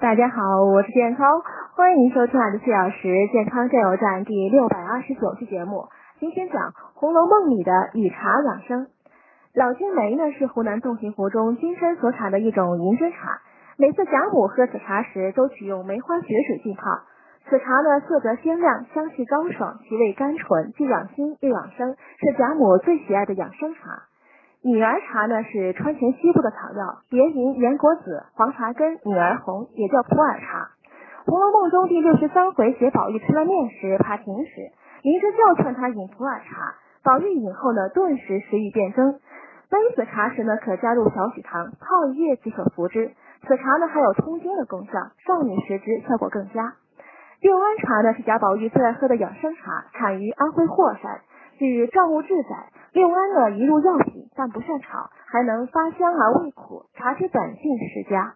大家好，我是健康，欢迎收听二十四小时健康加油站第六百二十九期节目。今天讲《红楼梦》里的以茶养生。老君梅呢是湖南洞庭湖中金山所产的一种银针茶，每次贾母喝此茶时，都取用梅花雪水浸泡。此茶呢色泽鲜亮，香气高爽，其味甘醇，既养心又养生，是贾母最喜爱的养生茶。女儿茶呢是川黔西部的草药，别名岩果子、黄茶根、女儿红，也叫普洱茶。《红楼梦》中第六十三回写宝玉吃了面时怕停食，林之教劝他饮普洱茶，宝玉饮后呢顿时食欲变增。杯此茶时呢可加入少许糖，泡一夜即可服之。此茶呢还有通经的功效，少女食之效果更佳。六安茶呢是贾宝玉最爱喝的养生茶，产于安徽霍山。据赵物志载，六安呢一路药品，但不擅长，还能发香而味苦，茶之短性适佳。